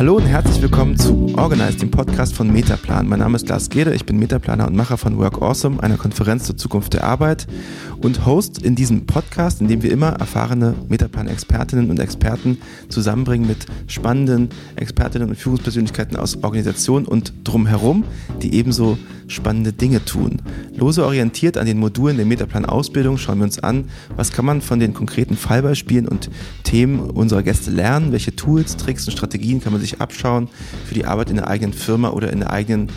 Hallo und herzlich willkommen zu Organize, dem Podcast von Metaplan. Mein Name ist Lars Gede, ich bin Metaplaner und Macher von Work Awesome, einer Konferenz zur Zukunft der Arbeit und Host in diesem Podcast, in dem wir immer erfahrene Metaplan-Expertinnen und Experten zusammenbringen mit spannenden Expertinnen und Führungspersönlichkeiten aus Organisationen und drumherum, die ebenso spannende Dinge tun. Lose orientiert an den Modulen der Metaplan-Ausbildung schauen wir uns an, was kann man von den konkreten Fallbeispielen und Themen unserer Gäste lernen, welche Tools, Tricks und Strategien kann man sich abschauen für die Arbeit in der eigenen Firma oder in der eigenen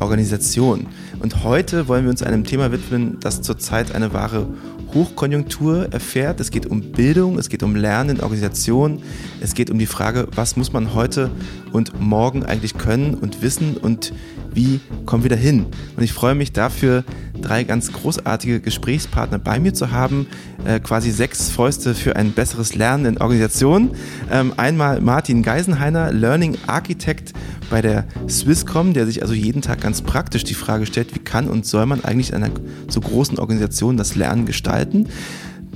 Organisation. Und heute wollen wir uns einem Thema widmen, das zurzeit eine wahre Hochkonjunktur erfährt. Es geht um Bildung, es geht um Lernen in Organisationen, es geht um die Frage, was muss man heute und morgen eigentlich können und wissen und wie kommen wir da hin? Und ich freue mich dafür, drei ganz großartige Gesprächspartner bei mir zu haben, äh, quasi sechs Fäuste für ein besseres Lernen in Organisationen. Ähm, einmal Martin Geisenheiner, Learning Architect bei der Swisscom, der sich also jeden Tag ganz praktisch die Frage stellt, wie kann und soll man eigentlich in einer so großen Organisation das Lernen gestalten.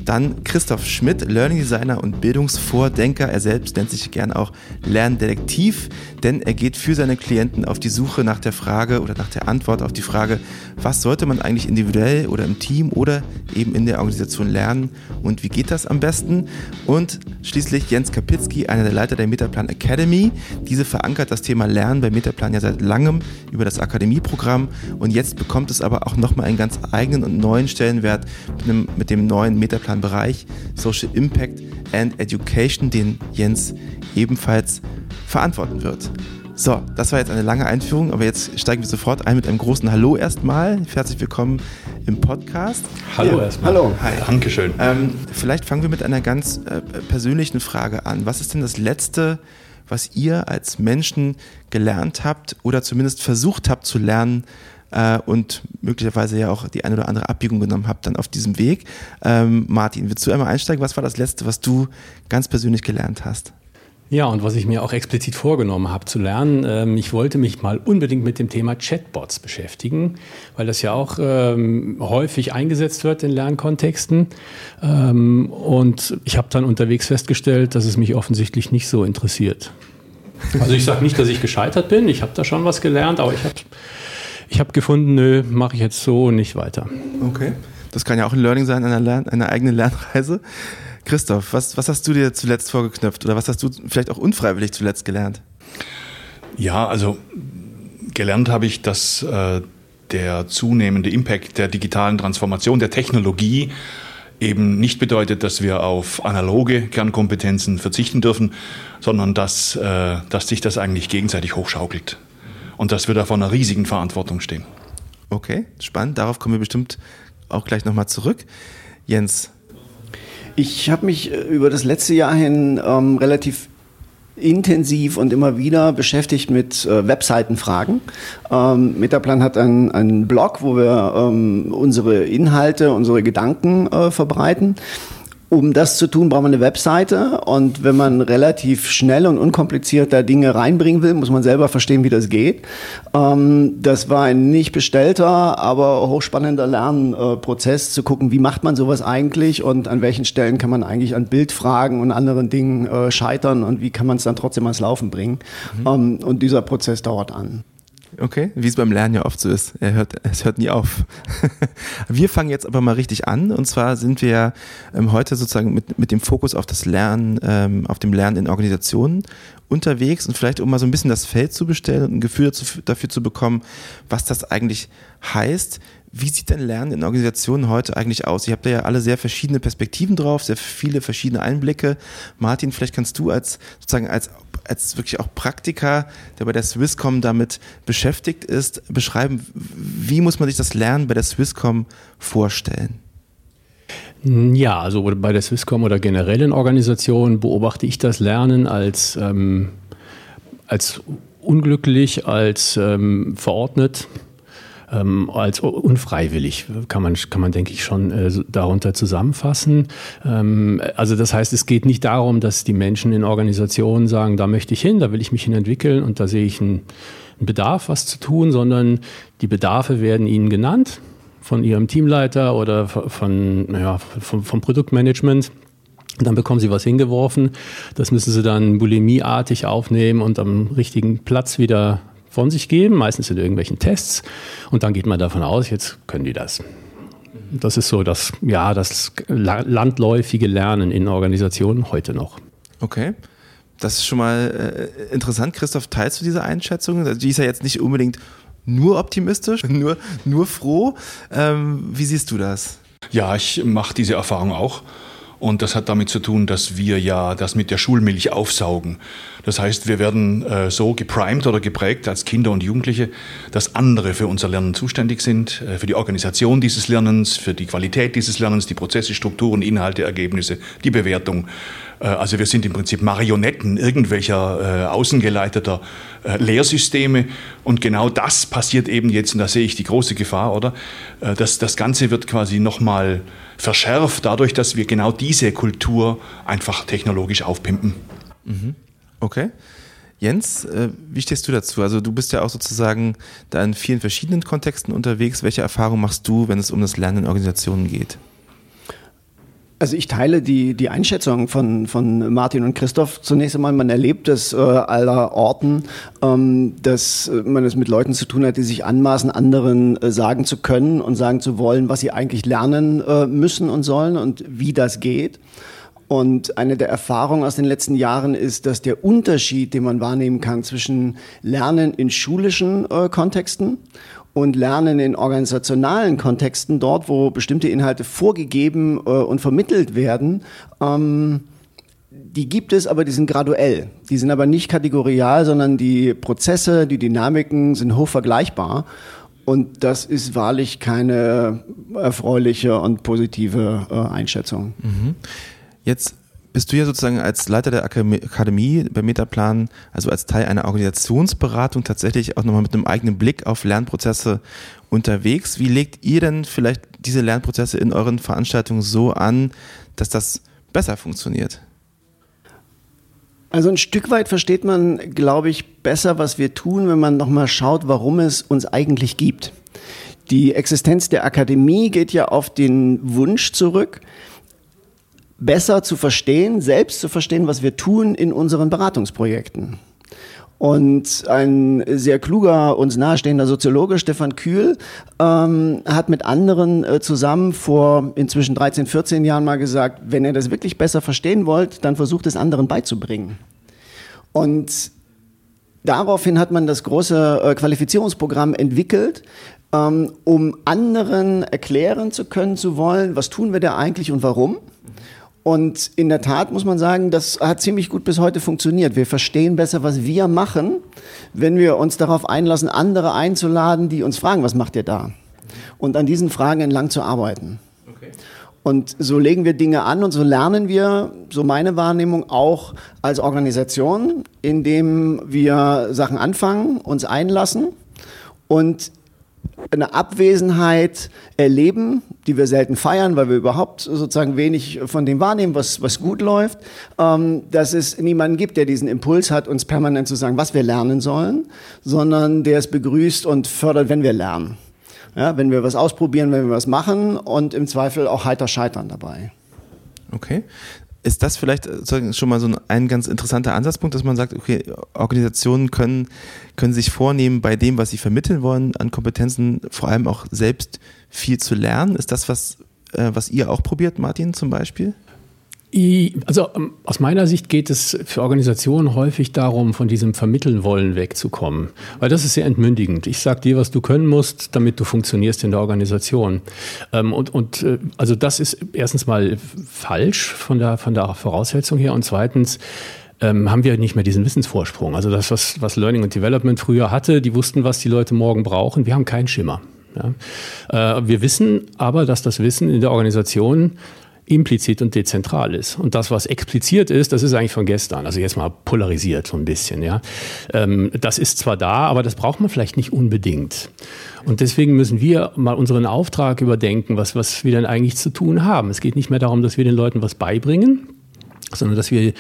Dann Christoph Schmidt, Learning Designer und Bildungsvordenker. Er selbst nennt sich gern auch Lerndetektiv, denn er geht für seine Klienten auf die Suche nach der Frage oder nach der Antwort auf die Frage, was sollte man eigentlich individuell oder im Team oder eben in der Organisation lernen und wie geht das am besten? Und schließlich Jens Kapitzky, einer der Leiter der Metaplan Academy. Diese verankert das Thema Lernen bei Metaplan ja seit langem über das Akademieprogramm und jetzt bekommt es aber auch nochmal einen ganz eigenen und neuen Stellenwert mit, einem, mit dem neuen Metaplan zentralen Bereich Social Impact and Education, den Jens ebenfalls verantworten wird. So, das war jetzt eine lange Einführung, aber jetzt steigen wir sofort ein mit einem großen Hallo erstmal. Herzlich willkommen im Podcast. Hallo ja, erstmal. Hallo. Hi. Dankeschön. Ähm, vielleicht fangen wir mit einer ganz äh, persönlichen Frage an. Was ist denn das Letzte, was ihr als Menschen gelernt habt oder zumindest versucht habt zu lernen, äh, und möglicherweise ja auch die eine oder andere Abbiegung genommen habt dann auf diesem Weg. Ähm, Martin, willst du einmal einsteigen? Was war das Letzte, was du ganz persönlich gelernt hast? Ja, und was ich mir auch explizit vorgenommen habe zu lernen, ähm, ich wollte mich mal unbedingt mit dem Thema Chatbots beschäftigen, weil das ja auch ähm, häufig eingesetzt wird in Lernkontexten. Ähm, und ich habe dann unterwegs festgestellt, dass es mich offensichtlich nicht so interessiert. Also ich sage nicht, dass ich gescheitert bin, ich habe da schon was gelernt, aber ich habe ich habe gefunden, nö, mache ich jetzt so und nicht weiter. Okay. Das kann ja auch ein Learning sein, einer, Lern einer eigenen Lernreise. Christoph, was, was hast du dir zuletzt vorgeknöpft oder was hast du vielleicht auch unfreiwillig zuletzt gelernt? Ja, also gelernt habe ich, dass äh, der zunehmende Impact der digitalen Transformation, der Technologie eben nicht bedeutet, dass wir auf analoge Kernkompetenzen verzichten dürfen, sondern dass, äh, dass sich das eigentlich gegenseitig hochschaukelt und dass wir da vor einer riesigen Verantwortung stehen. Okay, spannend. Darauf kommen wir bestimmt auch gleich nochmal zurück. Jens. Ich habe mich äh, über das letzte Jahr hin ähm, relativ intensiv und immer wieder beschäftigt mit äh, Webseitenfragen. Ähm, Metaplan hat einen, einen Blog, wo wir ähm, unsere Inhalte, unsere Gedanken äh, verbreiten. Um das zu tun, braucht man eine Webseite und wenn man relativ schnell und unkompliziert da Dinge reinbringen will, muss man selber verstehen, wie das geht. Ähm, das war ein nicht bestellter, aber hochspannender Lernprozess, zu gucken, wie macht man sowas eigentlich und an welchen Stellen kann man eigentlich an Bildfragen und anderen Dingen äh, scheitern und wie kann man es dann trotzdem ans Laufen bringen. Mhm. Ähm, und dieser Prozess dauert an. Okay, wie es beim Lernen ja oft so ist. Er hört, es hört nie auf. wir fangen jetzt aber mal richtig an. Und zwar sind wir ähm, heute sozusagen mit, mit dem Fokus auf das Lernen, ähm, auf dem Lernen in Organisationen unterwegs und vielleicht um mal so ein bisschen das Feld zu bestellen und ein Gefühl dazu, dafür zu bekommen, was das eigentlich heißt. Wie sieht denn Lernen in Organisationen heute eigentlich aus? Ihr habt da ja alle sehr verschiedene Perspektiven drauf, sehr viele verschiedene Einblicke. Martin, vielleicht kannst du als sozusagen als als wirklich auch Praktiker, der bei der Swisscom damit beschäftigt ist, beschreiben, wie muss man sich das Lernen bei der Swisscom vorstellen? Ja, also bei der Swisscom oder generell in Organisationen beobachte ich das Lernen als, ähm, als unglücklich, als ähm, verordnet ähm, als unfreiwillig, kann man, kann man denke ich, schon äh, darunter zusammenfassen. Ähm, also das heißt, es geht nicht darum, dass die Menschen in Organisationen sagen, da möchte ich hin, da will ich mich hin entwickeln und da sehe ich einen, einen Bedarf, was zu tun, sondern die Bedarfe werden ihnen genannt von ihrem Teamleiter oder von, ja, vom, vom Produktmanagement. Dann bekommen sie was hingeworfen. Das müssen sie dann bulimieartig aufnehmen und am richtigen Platz wieder von sich geben, meistens in irgendwelchen Tests. Und dann geht man davon aus, jetzt können die das. Das ist so das, ja, das landläufige Lernen in Organisationen heute noch. Okay. Das ist schon mal äh, interessant. Christoph, teilst du diese Einschätzung? Also die ist ja jetzt nicht unbedingt nur optimistisch, nur, nur froh. Ähm, wie siehst du das? Ja, ich mache diese Erfahrung auch. Und das hat damit zu tun, dass wir ja das mit der Schulmilch aufsaugen. Das heißt, wir werden äh, so geprimed oder geprägt als Kinder und Jugendliche, dass andere für unser Lernen zuständig sind, äh, für die Organisation dieses Lernens, für die Qualität dieses Lernens, die Prozesse, Strukturen, Inhalte, Ergebnisse, die Bewertung. Äh, also wir sind im Prinzip Marionetten irgendwelcher äh, außengeleiteter äh, Lehrsysteme. Und genau das passiert eben jetzt, und da sehe ich die große Gefahr, oder? Äh, dass das Ganze wird quasi nochmal verschärft, dadurch, dass wir genau diese Kultur einfach technologisch aufpimpen. Mhm. Okay. Jens, äh, wie stehst du dazu? Also du bist ja auch sozusagen da in vielen verschiedenen Kontexten unterwegs. Welche Erfahrungen machst du, wenn es um das Lernen in Organisationen geht? Also ich teile die, die Einschätzung von, von Martin und Christoph. Zunächst einmal, man erlebt es äh, aller Orten, ähm, dass äh, man es mit Leuten zu tun hat, die sich anmaßen, anderen äh, sagen zu können und sagen zu wollen, was sie eigentlich lernen äh, müssen und sollen und wie das geht. Und eine der Erfahrungen aus den letzten Jahren ist, dass der Unterschied, den man wahrnehmen kann zwischen Lernen in schulischen äh, Kontexten und Lernen in organisationalen Kontexten, dort, wo bestimmte Inhalte vorgegeben äh, und vermittelt werden, ähm, die gibt es, aber die sind graduell. Die sind aber nicht kategorial, sondern die Prozesse, die Dynamiken sind hoch vergleichbar. Und das ist wahrlich keine erfreuliche und positive äh, Einschätzung. Mhm. Jetzt bist du ja sozusagen als Leiter der Akademie bei Metaplan, also als Teil einer Organisationsberatung tatsächlich auch nochmal mit einem eigenen Blick auf Lernprozesse unterwegs. Wie legt ihr denn vielleicht diese Lernprozesse in euren Veranstaltungen so an, dass das besser funktioniert? Also ein Stück weit versteht man, glaube ich, besser, was wir tun, wenn man nochmal schaut, warum es uns eigentlich gibt. Die Existenz der Akademie geht ja auf den Wunsch zurück, besser zu verstehen, selbst zu verstehen, was wir tun in unseren Beratungsprojekten. Und ein sehr kluger, uns nahestehender Soziologe, Stefan Kühl, ähm, hat mit anderen äh, zusammen vor inzwischen 13, 14 Jahren mal gesagt, wenn ihr das wirklich besser verstehen wollt, dann versucht es anderen beizubringen. Und daraufhin hat man das große äh, Qualifizierungsprogramm entwickelt, ähm, um anderen erklären zu können, zu wollen, was tun wir da eigentlich und warum. Und in der Tat muss man sagen, das hat ziemlich gut bis heute funktioniert. Wir verstehen besser, was wir machen, wenn wir uns darauf einlassen, andere einzuladen, die uns fragen, was macht ihr da? Und an diesen Fragen entlang zu arbeiten. Okay. Und so legen wir Dinge an und so lernen wir, so meine Wahrnehmung, auch als Organisation, indem wir Sachen anfangen, uns einlassen und eine Abwesenheit erleben, die wir selten feiern, weil wir überhaupt sozusagen wenig von dem wahrnehmen, was, was gut läuft, ähm, dass es niemanden gibt, der diesen Impuls hat, uns permanent zu sagen, was wir lernen sollen, sondern der es begrüßt und fördert, wenn wir lernen. Ja, wenn wir was ausprobieren, wenn wir was machen und im Zweifel auch heiter scheitern dabei. Okay ist das vielleicht äh, schon mal so ein, ganz interessanter Ansatzpunkt, dass man sagt, okay, Organisationen können, können sich vornehmen, bei dem, was sie vermitteln wollen, an Kompetenzen vor allem auch selbst viel zu lernen. Ist das was, äh, was ihr auch probiert, Martin, zum Beispiel? Also ähm, aus meiner Sicht geht es für Organisationen häufig darum, von diesem Vermitteln wollen wegzukommen. Weil das ist sehr entmündigend. Ich sage dir, was du können musst, damit du funktionierst in der Organisation. Ähm, und, und äh, also das ist erstens mal falsch von der, von der Voraussetzung her. Und zweitens, ähm, haben wir nicht mehr diesen Wissensvorsprung. Also das, was, was Learning und Development früher hatte, die wussten, was die Leute morgen brauchen. Wir haben keinen Schimmer. Ja. Äh, wir wissen aber, dass das Wissen in der Organisation implizit und dezentral ist. Und das, was expliziert ist, das ist eigentlich von gestern. Also jetzt mal polarisiert so ein bisschen. Ja, ähm, das ist zwar da, aber das braucht man vielleicht nicht unbedingt. Und deswegen müssen wir mal unseren Auftrag überdenken, was, was wir denn eigentlich zu tun haben. Es geht nicht mehr darum, dass wir den Leuten was beibringen, sondern dass wir,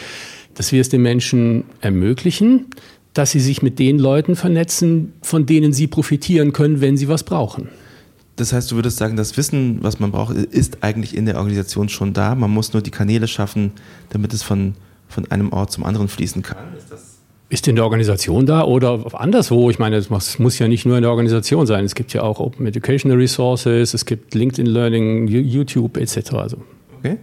dass wir es den Menschen ermöglichen, dass sie sich mit den Leuten vernetzen, von denen sie profitieren können, wenn sie was brauchen. Das heißt, du würdest sagen, das Wissen, was man braucht, ist eigentlich in der Organisation schon da. Man muss nur die Kanäle schaffen, damit es von, von einem Ort zum anderen fließen kann. Ist das ist in der Organisation da oder anderswo? Ich meine, es muss ja nicht nur in der Organisation sein. Es gibt ja auch Open Educational Resources, es gibt LinkedIn Learning, YouTube etc. Also. Okay.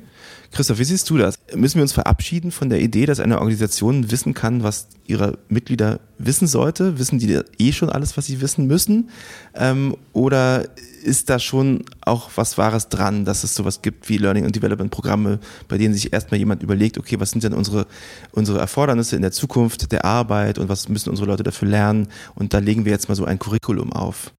Christoph, wie siehst du das? Müssen wir uns verabschieden von der Idee, dass eine Organisation wissen kann, was ihre Mitglieder wissen sollte? Wissen die eh schon alles, was sie wissen müssen? Ähm, oder ist da schon auch was Wahres dran, dass es sowas gibt wie Learning and Development Programme, bei denen sich erstmal jemand überlegt, okay, was sind denn unsere, unsere Erfordernisse in der Zukunft der Arbeit und was müssen unsere Leute dafür lernen? Und da legen wir jetzt mal so ein Curriculum auf.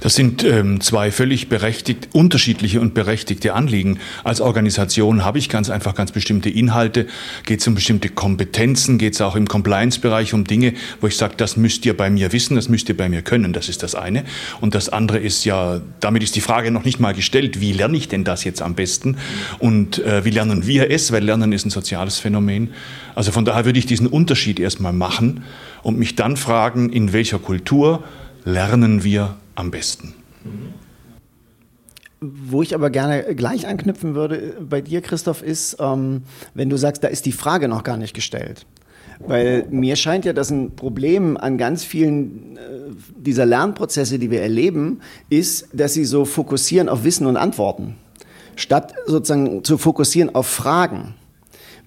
Das sind ähm, zwei völlig berechtigt, unterschiedliche und berechtigte Anliegen. Als Organisation habe ich ganz einfach ganz bestimmte Inhalte, geht es um bestimmte Kompetenzen, geht es auch im Compliance-Bereich um Dinge, wo ich sage, das müsst ihr bei mir wissen, das müsst ihr bei mir können. Das ist das eine. Und das andere ist ja, damit ist die Frage noch nicht mal gestellt, wie lerne ich denn das jetzt am besten und äh, wie lernen wir es, weil Lernen ist ein soziales Phänomen. Also von daher würde ich diesen Unterschied erstmal machen und mich dann fragen, in welcher Kultur lernen wir am besten. Wo ich aber gerne gleich anknüpfen würde bei dir, Christoph, ist, ähm, wenn du sagst, da ist die Frage noch gar nicht gestellt. Weil mir scheint ja, dass ein Problem an ganz vielen äh, dieser Lernprozesse, die wir erleben, ist, dass sie so fokussieren auf Wissen und Antworten, statt sozusagen zu fokussieren auf Fragen.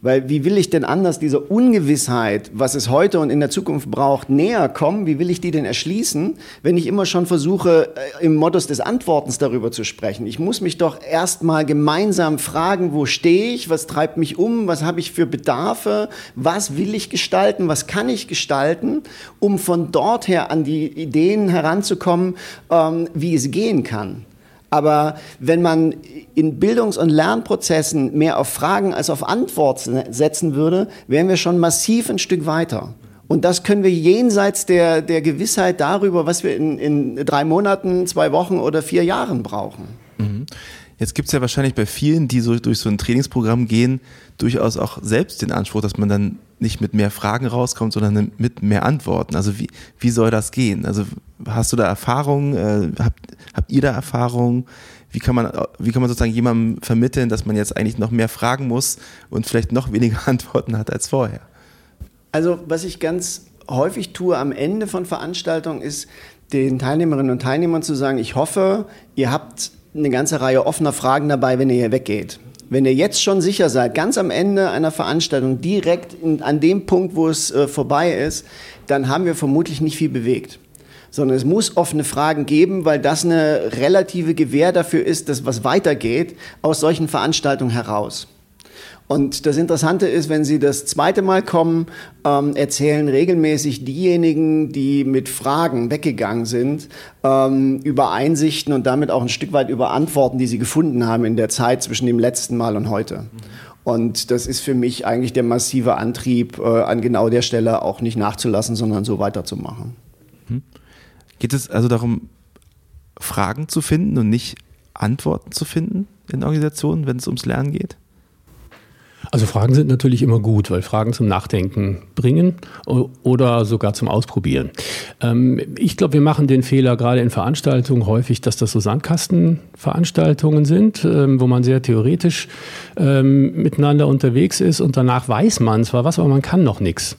Weil wie will ich denn anders dieser Ungewissheit, was es heute und in der Zukunft braucht, näher kommen? Wie will ich die denn erschließen, wenn ich immer schon versuche, äh, im Modus des Antwortens darüber zu sprechen? Ich muss mich doch erstmal gemeinsam fragen, wo stehe ich, was treibt mich um, was habe ich für Bedarfe, was will ich gestalten, was kann ich gestalten, um von dort her an die Ideen heranzukommen, ähm, wie es gehen kann. Aber wenn man in Bildungs- und Lernprozessen mehr auf Fragen als auf Antworten setzen würde, wären wir schon massiv ein Stück weiter. Und das können wir jenseits der, der Gewissheit darüber, was wir in, in drei Monaten, zwei Wochen oder vier Jahren brauchen. Mhm. Jetzt gibt es ja wahrscheinlich bei vielen, die so durch so ein Trainingsprogramm gehen, durchaus auch selbst den Anspruch, dass man dann nicht mit mehr Fragen rauskommt, sondern mit mehr Antworten. Also wie, wie soll das gehen? Also hast du da Erfahrungen? Äh, habt, habt ihr da Erfahrungen? Wie kann man, wie kann man sozusagen jemandem vermitteln, dass man jetzt eigentlich noch mehr fragen muss und vielleicht noch weniger Antworten hat als vorher? Also was ich ganz häufig tue am Ende von Veranstaltungen ist, den Teilnehmerinnen und Teilnehmern zu sagen, ich hoffe, ihr habt eine ganze Reihe offener Fragen dabei, wenn ihr hier weggeht. Wenn ihr jetzt schon sicher seid, ganz am Ende einer Veranstaltung, direkt in, an dem Punkt, wo es äh, vorbei ist, dann haben wir vermutlich nicht viel bewegt. Sondern es muss offene Fragen geben, weil das eine relative Gewähr dafür ist, dass was weitergeht aus solchen Veranstaltungen heraus. Und das Interessante ist, wenn Sie das zweite Mal kommen, ähm, erzählen regelmäßig diejenigen, die mit Fragen weggegangen sind, ähm, über Einsichten und damit auch ein Stück weit über Antworten, die sie gefunden haben in der Zeit zwischen dem letzten Mal und heute. Und das ist für mich eigentlich der massive Antrieb, äh, an genau der Stelle auch nicht nachzulassen, sondern so weiterzumachen. Mhm. Geht es also darum, Fragen zu finden und nicht Antworten zu finden in Organisationen, wenn es ums Lernen geht? Also Fragen sind natürlich immer gut, weil Fragen zum Nachdenken bringen oder sogar zum Ausprobieren. Ähm, ich glaube, wir machen den Fehler gerade in Veranstaltungen häufig, dass das so Sandkastenveranstaltungen sind, ähm, wo man sehr theoretisch ähm, miteinander unterwegs ist und danach weiß man zwar was, aber man kann noch nichts.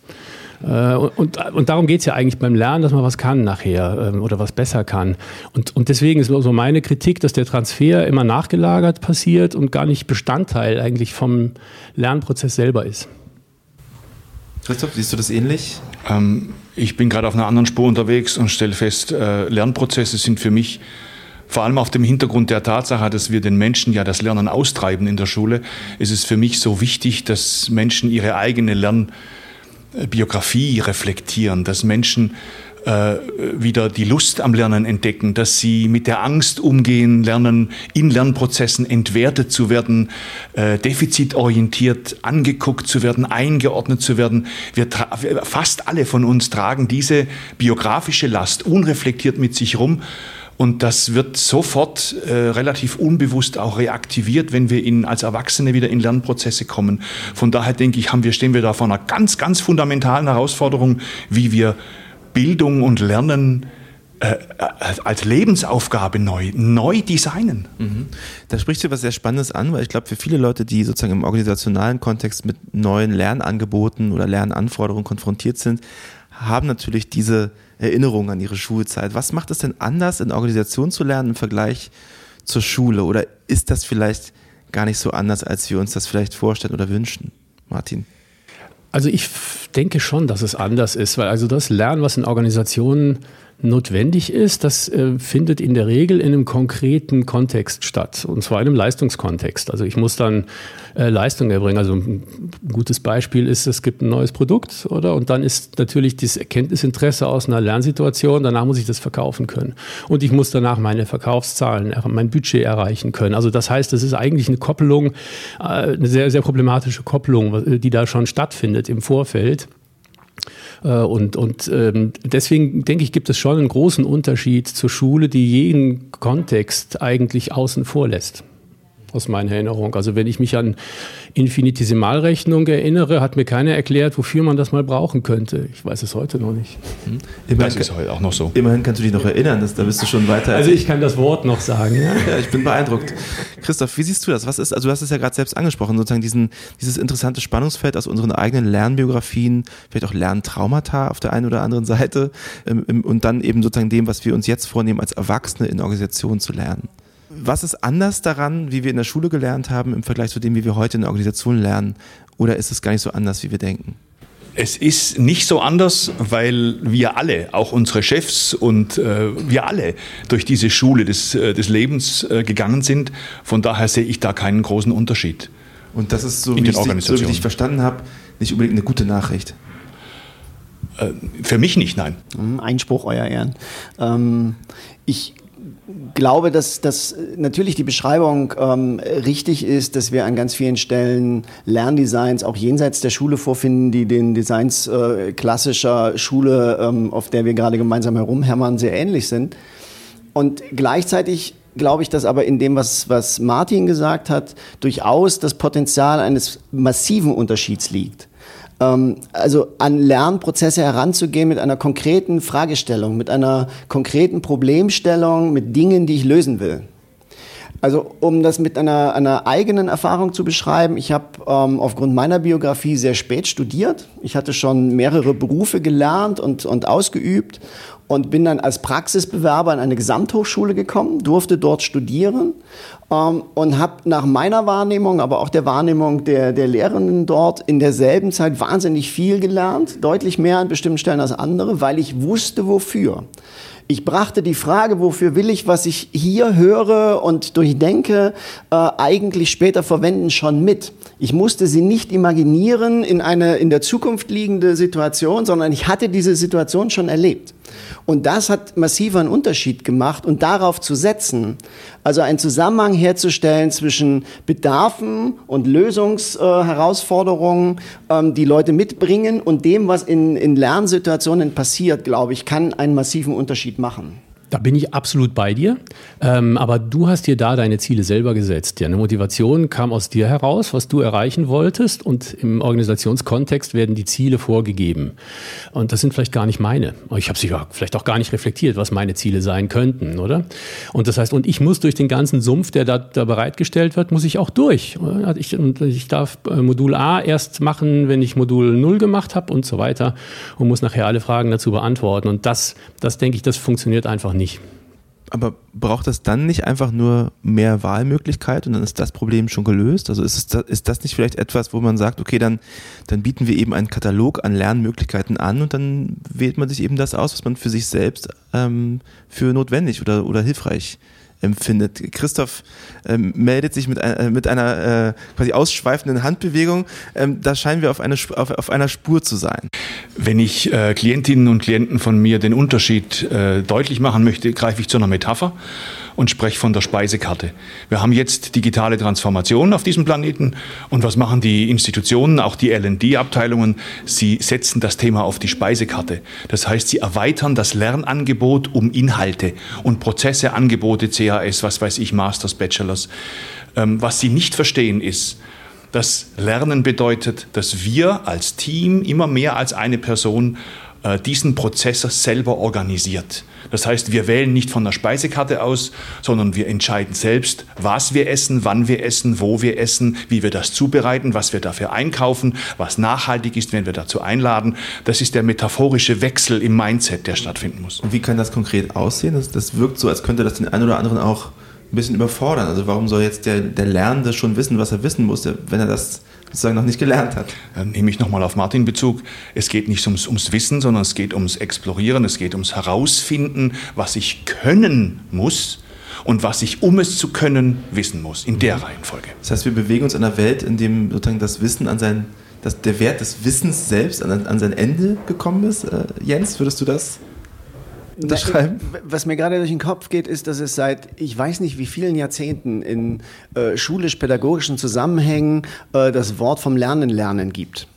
Äh, und, und darum geht es ja eigentlich beim Lernen, dass man was kann nachher ähm, oder was besser kann. Und, und deswegen ist so meine Kritik, dass der Transfer immer nachgelagert passiert und gar nicht Bestandteil eigentlich vom Lernprozess selber ist. Christoph, siehst du das ähnlich? Ähm, ich bin gerade auf einer anderen Spur unterwegs und stelle fest, äh, Lernprozesse sind für mich vor allem auf dem Hintergrund der Tatsache, dass wir den Menschen ja das Lernen austreiben in der Schule, ist es für mich so wichtig, dass Menschen ihre eigene Lern Biografie reflektieren, dass Menschen äh, wieder die Lust am Lernen entdecken, dass sie mit der Angst umgehen lernen, in Lernprozessen entwertet zu werden, äh, defizitorientiert angeguckt zu werden, eingeordnet zu werden. Wir fast alle von uns tragen diese biografische Last unreflektiert mit sich rum und das wird sofort äh, relativ unbewusst auch reaktiviert, wenn wir in, als Erwachsene wieder in Lernprozesse kommen. Von daher denke ich, haben wir, stehen wir da vor einer ganz, ganz fundamentalen Herausforderung, wie wir Bildung und Lernen äh, als Lebensaufgabe neu, neu designen. Mhm. Da sprichst du was sehr Spannendes an, weil ich glaube, für viele Leute, die sozusagen im organisationalen Kontext mit neuen Lernangeboten oder Lernanforderungen konfrontiert sind, haben natürlich diese Erinnerung an ihre Schulzeit. Was macht es denn anders, in Organisation zu lernen im Vergleich zur Schule? Oder ist das vielleicht gar nicht so anders, als wir uns das vielleicht vorstellen oder wünschen? Martin. Also ich denke schon, dass es anders ist, weil also das Lernen, was in Organisationen notwendig ist, das äh, findet in der Regel in einem konkreten Kontext statt, und zwar in einem Leistungskontext. Also ich muss dann äh, Leistung erbringen. Also ein gutes Beispiel ist, es gibt ein neues Produkt, oder? Und dann ist natürlich das Erkenntnisinteresse aus einer Lernsituation, danach muss ich das verkaufen können. Und ich muss danach meine Verkaufszahlen, mein Budget erreichen können. Also das heißt, das ist eigentlich eine Koppelung, äh, eine sehr, sehr problematische Kopplung, die da schon stattfindet im Vorfeld. Äh, und, und ähm, deswegen denke ich, gibt es schon einen großen Unterschied zur Schule, die jeden Kontext eigentlich außen vor lässt aus meiner Erinnerung. Also wenn ich mich an Infinitesimalrechnung erinnere, hat mir keiner erklärt, wofür man das mal brauchen könnte. Ich weiß es heute noch nicht. Hm. Immerhin, das ist heute auch noch so. Immerhin kannst du dich noch erinnern, dass, da bist du schon weiter. Also ich kann das Wort noch sagen. Ja, ja ich bin beeindruckt. Christoph, wie siehst du das? Was ist, also du hast es ja gerade selbst angesprochen, sozusagen diesen, dieses interessante Spannungsfeld aus unseren eigenen Lernbiografien, vielleicht auch Lerntraumata auf der einen oder anderen Seite ähm, und dann eben sozusagen dem, was wir uns jetzt vornehmen, als Erwachsene in Organisationen zu lernen. Was ist anders daran, wie wir in der Schule gelernt haben, im Vergleich zu dem, wie wir heute in der Organisation lernen? Oder ist es gar nicht so anders, wie wir denken? Es ist nicht so anders, weil wir alle, auch unsere Chefs und äh, wir alle durch diese Schule des, äh, des Lebens äh, gegangen sind. Von daher sehe ich da keinen großen Unterschied. Und das ist, so, wie, ich, so wie ich verstanden habe, nicht unbedingt eine gute Nachricht. Äh, für mich nicht, nein. Einspruch, Euer Ehren. Ähm, ich glaube, dass, dass natürlich die Beschreibung ähm, richtig ist, dass wir an ganz vielen Stellen Lerndesigns auch jenseits der Schule vorfinden, die den Designs äh, klassischer Schule, ähm, auf der wir gerade gemeinsam herumhämmern, sehr ähnlich sind. Und gleichzeitig glaube ich, dass aber in dem, was, was Martin gesagt hat, durchaus das Potenzial eines massiven Unterschieds liegt. Ähm, also an Lernprozesse heranzugehen mit einer konkreten Fragestellung, mit einer konkreten Problemstellung, mit Dingen, die ich lösen will. Also um das mit einer, einer eigenen Erfahrung zu beschreiben, ich habe ähm, aufgrund meiner Biografie sehr spät studiert. Ich hatte schon mehrere Berufe gelernt und, und ausgeübt und bin dann als Praxisbewerber in eine Gesamthochschule gekommen, durfte dort studieren ähm, und habe nach meiner Wahrnehmung, aber auch der Wahrnehmung der, der Lehrenden dort in derselben Zeit wahnsinnig viel gelernt, deutlich mehr an bestimmten Stellen als andere, weil ich wusste, wofür. Ich brachte die Frage, wofür will ich, was ich hier höre und durchdenke, äh, eigentlich später verwenden, schon mit. Ich musste sie nicht imaginieren in eine in der Zukunft liegende Situation, sondern ich hatte diese Situation schon erlebt. Und das hat massiv einen Unterschied gemacht und darauf zu setzen, also einen Zusammenhang herzustellen zwischen Bedarfen und Lösungsherausforderungen, äh, ähm, die Leute mitbringen und dem, was in, in Lernsituationen passiert, glaube ich, kann einen massiven Unterschied machen. Da bin ich absolut bei dir. Ähm, aber du hast dir da deine Ziele selber gesetzt. Ja, eine Motivation kam aus dir heraus, was du erreichen wolltest. Und im Organisationskontext werden die Ziele vorgegeben. Und das sind vielleicht gar nicht meine. Ich habe sie ja vielleicht auch gar nicht reflektiert, was meine Ziele sein könnten, oder? Und das heißt, und ich muss durch den ganzen Sumpf, der da, da bereitgestellt wird, muss ich auch durch. Ich, ich darf äh, Modul A erst machen, wenn ich Modul 0 gemacht habe und so weiter. Und muss nachher alle Fragen dazu beantworten. Und das, das denke ich, das funktioniert einfach nicht. Aber braucht das dann nicht einfach nur mehr Wahlmöglichkeit und dann ist das Problem schon gelöst? Also ist, es, ist das nicht vielleicht etwas, wo man sagt, okay, dann, dann bieten wir eben einen Katalog an Lernmöglichkeiten an und dann wählt man sich eben das aus, was man für sich selbst ähm, für notwendig oder, oder hilfreich empfindet. Christoph ähm, meldet sich mit, äh, mit einer äh, quasi ausschweifenden Handbewegung. Ähm, da scheinen wir auf, eine, auf, auf einer Spur zu sein. Wenn ich äh, Klientinnen und Klienten von mir den Unterschied äh, deutlich machen möchte, greife ich zu einer Metapher und spreche von der Speisekarte. Wir haben jetzt digitale Transformation auf diesem Planeten und was machen die Institutionen, auch die LD-Abteilungen? Sie setzen das Thema auf die Speisekarte. Das heißt, sie erweitern das Lernangebot um Inhalte und Prozesse, Angebote, CAS, was weiß ich, Masters, Bachelors. Ähm, was sie nicht verstehen ist, dass Lernen bedeutet, dass wir als Team immer mehr als eine Person diesen Prozess selber organisiert. Das heißt, wir wählen nicht von der Speisekarte aus, sondern wir entscheiden selbst, was wir essen, wann wir essen, wo wir essen, wie wir das zubereiten, was wir dafür einkaufen, was nachhaltig ist, wenn wir dazu einladen. Das ist der metaphorische Wechsel im Mindset, der stattfinden muss. Und wie kann das konkret aussehen? Das, das wirkt so, als könnte das den einen oder anderen auch ein bisschen überfordern. Also warum soll jetzt der, der Lernende schon wissen, was er wissen muss, wenn er das sozusagen noch nicht gelernt hat? Dann nehme ich nochmal auf Martin Bezug. Es geht nicht ums, ums Wissen, sondern es geht ums Explorieren, es geht ums Herausfinden, was ich können muss und was ich, um es zu können, wissen muss, in der Reihenfolge. Das heißt, wir bewegen uns in einer Welt, in dem sozusagen das Wissen an sein, dass der Wert des Wissens selbst an, an sein Ende gekommen ist. Äh, Jens, würdest du das unterschreiben? Was mir gerade durch den Kopf geht, ist, dass es seit ich weiß nicht wie vielen Jahrzehnten in äh, schulisch-pädagogischen Zusammenhängen äh, das Wort vom Lernen lernen gibt.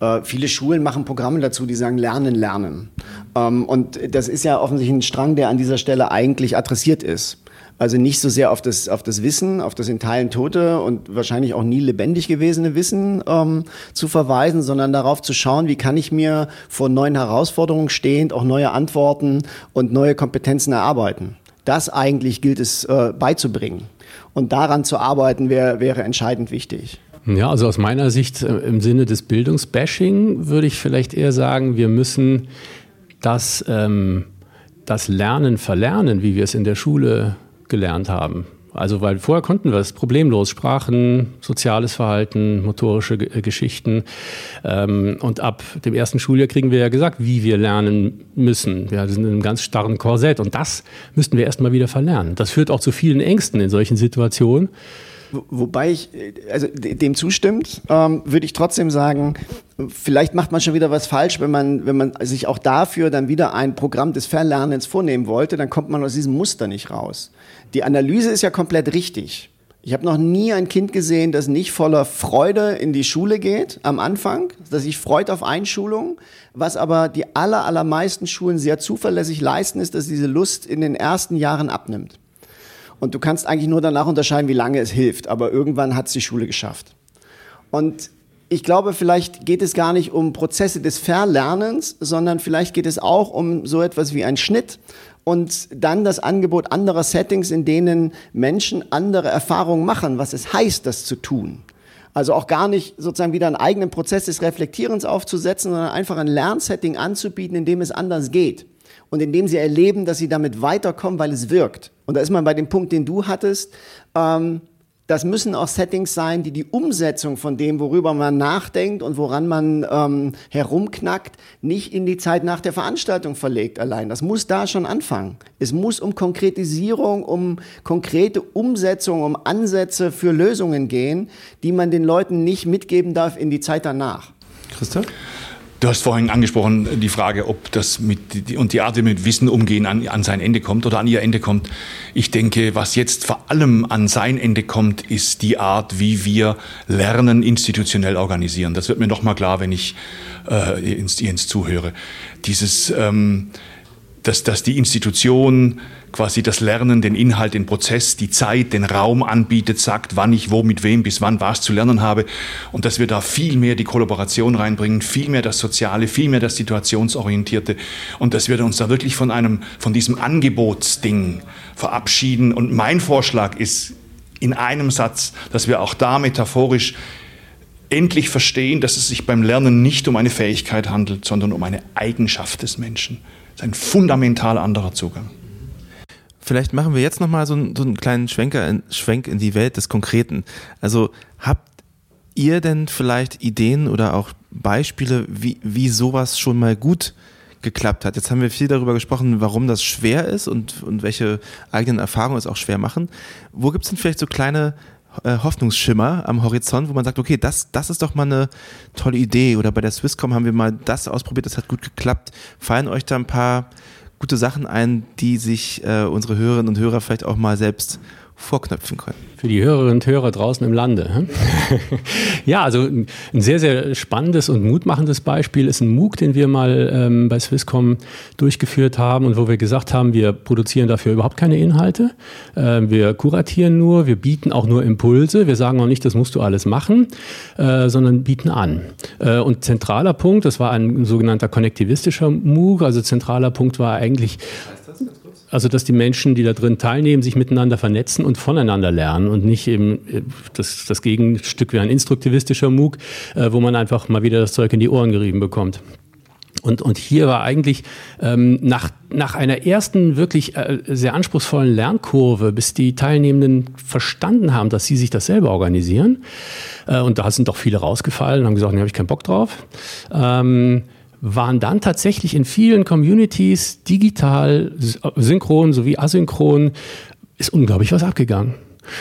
Äh, viele Schulen machen Programme dazu, die sagen Lernen lernen. Ähm, und das ist ja offensichtlich ein Strang, der an dieser Stelle eigentlich adressiert ist. Also nicht so sehr auf das, auf das Wissen, auf das in Teilen tote und wahrscheinlich auch nie lebendig gewesene Wissen ähm, zu verweisen, sondern darauf zu schauen, wie kann ich mir vor neuen Herausforderungen stehend auch neue Antworten und neue Kompetenzen erarbeiten. Das eigentlich gilt es äh, beizubringen. Und daran zu arbeiten wäre, wäre entscheidend wichtig. Ja, also aus meiner Sicht äh, im Sinne des Bildungsbashing würde ich vielleicht eher sagen, wir müssen das, ähm, das Lernen verlernen, wie wir es in der Schule gelernt haben. Also, weil vorher konnten wir es problemlos, Sprachen, soziales Verhalten, motorische äh, Geschichten. Ähm, und ab dem ersten Schuljahr kriegen wir ja gesagt, wie wir lernen müssen. Wir sind in einem ganz starren Korsett und das müssten wir erstmal wieder verlernen. Das führt auch zu vielen Ängsten in solchen Situationen. Wobei ich äh, also dem zustimmt, ähm, würde ich trotzdem sagen, vielleicht macht man schon wieder was falsch, wenn man, wenn man sich auch dafür dann wieder ein Programm des Verlernens vornehmen wollte, dann kommt man aus diesem Muster nicht raus. Die Analyse ist ja komplett richtig. Ich habe noch nie ein Kind gesehen, das nicht voller Freude in die Schule geht am Anfang, das sich freut auf Einschulung. Was aber die aller, allermeisten Schulen sehr zuverlässig leisten, ist, dass diese Lust in den ersten Jahren abnimmt. Und du kannst eigentlich nur danach unterscheiden, wie lange es hilft. Aber irgendwann hat es die Schule geschafft. Und ich glaube, vielleicht geht es gar nicht um Prozesse des Verlernens, sondern vielleicht geht es auch um so etwas wie ein Schnitt und dann das Angebot anderer Settings, in denen Menschen andere Erfahrungen machen, was es heißt, das zu tun. Also auch gar nicht sozusagen wieder einen eigenen Prozess des Reflektierens aufzusetzen, sondern einfach ein Lernsetting anzubieten, in dem es anders geht und in dem sie erleben, dass sie damit weiterkommen, weil es wirkt. Und da ist man bei dem Punkt, den du hattest. Ähm, das müssen auch Settings sein, die die Umsetzung von dem, worüber man nachdenkt und woran man ähm, herumknackt, nicht in die Zeit nach der Veranstaltung verlegt allein. Das muss da schon anfangen. Es muss um Konkretisierung, um konkrete Umsetzung, um Ansätze für Lösungen gehen, die man den Leuten nicht mitgeben darf in die Zeit danach. Christoph? Du hast vorhin angesprochen die Frage, ob das mit und die Art, wie mit Wissen umgehen an, an sein Ende kommt oder an ihr Ende kommt. Ich denke, was jetzt vor allem an sein Ende kommt, ist die Art, wie wir Lernen institutionell organisieren. Das wird mir noch mal klar, wenn ich äh, ins, ins zuhöre. Dieses, ähm, dass, dass die Institution quasi das Lernen, den Inhalt, den Prozess, die Zeit, den Raum anbietet, sagt, wann ich wo, mit wem, bis wann was zu lernen habe und dass wir da viel mehr die Kollaboration reinbringen, viel mehr das Soziale, viel mehr das Situationsorientierte und dass wir uns da wirklich von einem, von diesem Angebotsding verabschieden und mein Vorschlag ist in einem Satz, dass wir auch da metaphorisch endlich verstehen, dass es sich beim Lernen nicht um eine Fähigkeit handelt, sondern um eine Eigenschaft des Menschen. Das ist ein fundamental anderer Zugang. Vielleicht machen wir jetzt nochmal so, einen, so einen kleinen Schwenker in, Schwenk in die Welt des Konkreten. Also habt ihr denn vielleicht Ideen oder auch Beispiele, wie, wie sowas schon mal gut geklappt hat? Jetzt haben wir viel darüber gesprochen, warum das schwer ist und, und welche eigenen Erfahrungen es auch schwer machen. Wo gibt es denn vielleicht so kleine äh, Hoffnungsschimmer am Horizont, wo man sagt, okay, das, das ist doch mal eine tolle Idee. Oder bei der Swisscom haben wir mal das ausprobiert, das hat gut geklappt. Fallen euch da ein paar gute Sachen ein, die sich äh, unsere Hörerinnen und Hörer vielleicht auch mal selbst vorknöpfen können. Für die Hörerinnen und Hörer draußen im Lande. ja, also ein sehr, sehr spannendes und mutmachendes Beispiel ist ein MOOC, den wir mal ähm, bei Swisscom durchgeführt haben und wo wir gesagt haben, wir produzieren dafür überhaupt keine Inhalte. Äh, wir kuratieren nur, wir bieten auch nur Impulse. Wir sagen auch nicht, das musst du alles machen, äh, sondern bieten an. Äh, und zentraler Punkt, das war ein sogenannter konnektivistischer MOOC, also zentraler Punkt war eigentlich also dass die Menschen, die da drin teilnehmen, sich miteinander vernetzen und voneinander lernen und nicht eben äh, das, das Gegenstück wie ein instruktivistischer MOOC, äh, wo man einfach mal wieder das Zeug in die Ohren gerieben bekommt. Und, und hier war eigentlich ähm, nach, nach einer ersten wirklich äh, sehr anspruchsvollen Lernkurve, bis die Teilnehmenden verstanden haben, dass sie sich das selber organisieren, äh, und da sind doch viele rausgefallen und haben gesagt, da habe ich keinen Bock drauf. Ähm, waren dann tatsächlich in vielen Communities digital, synchron sowie asynchron, ist unglaublich was abgegangen.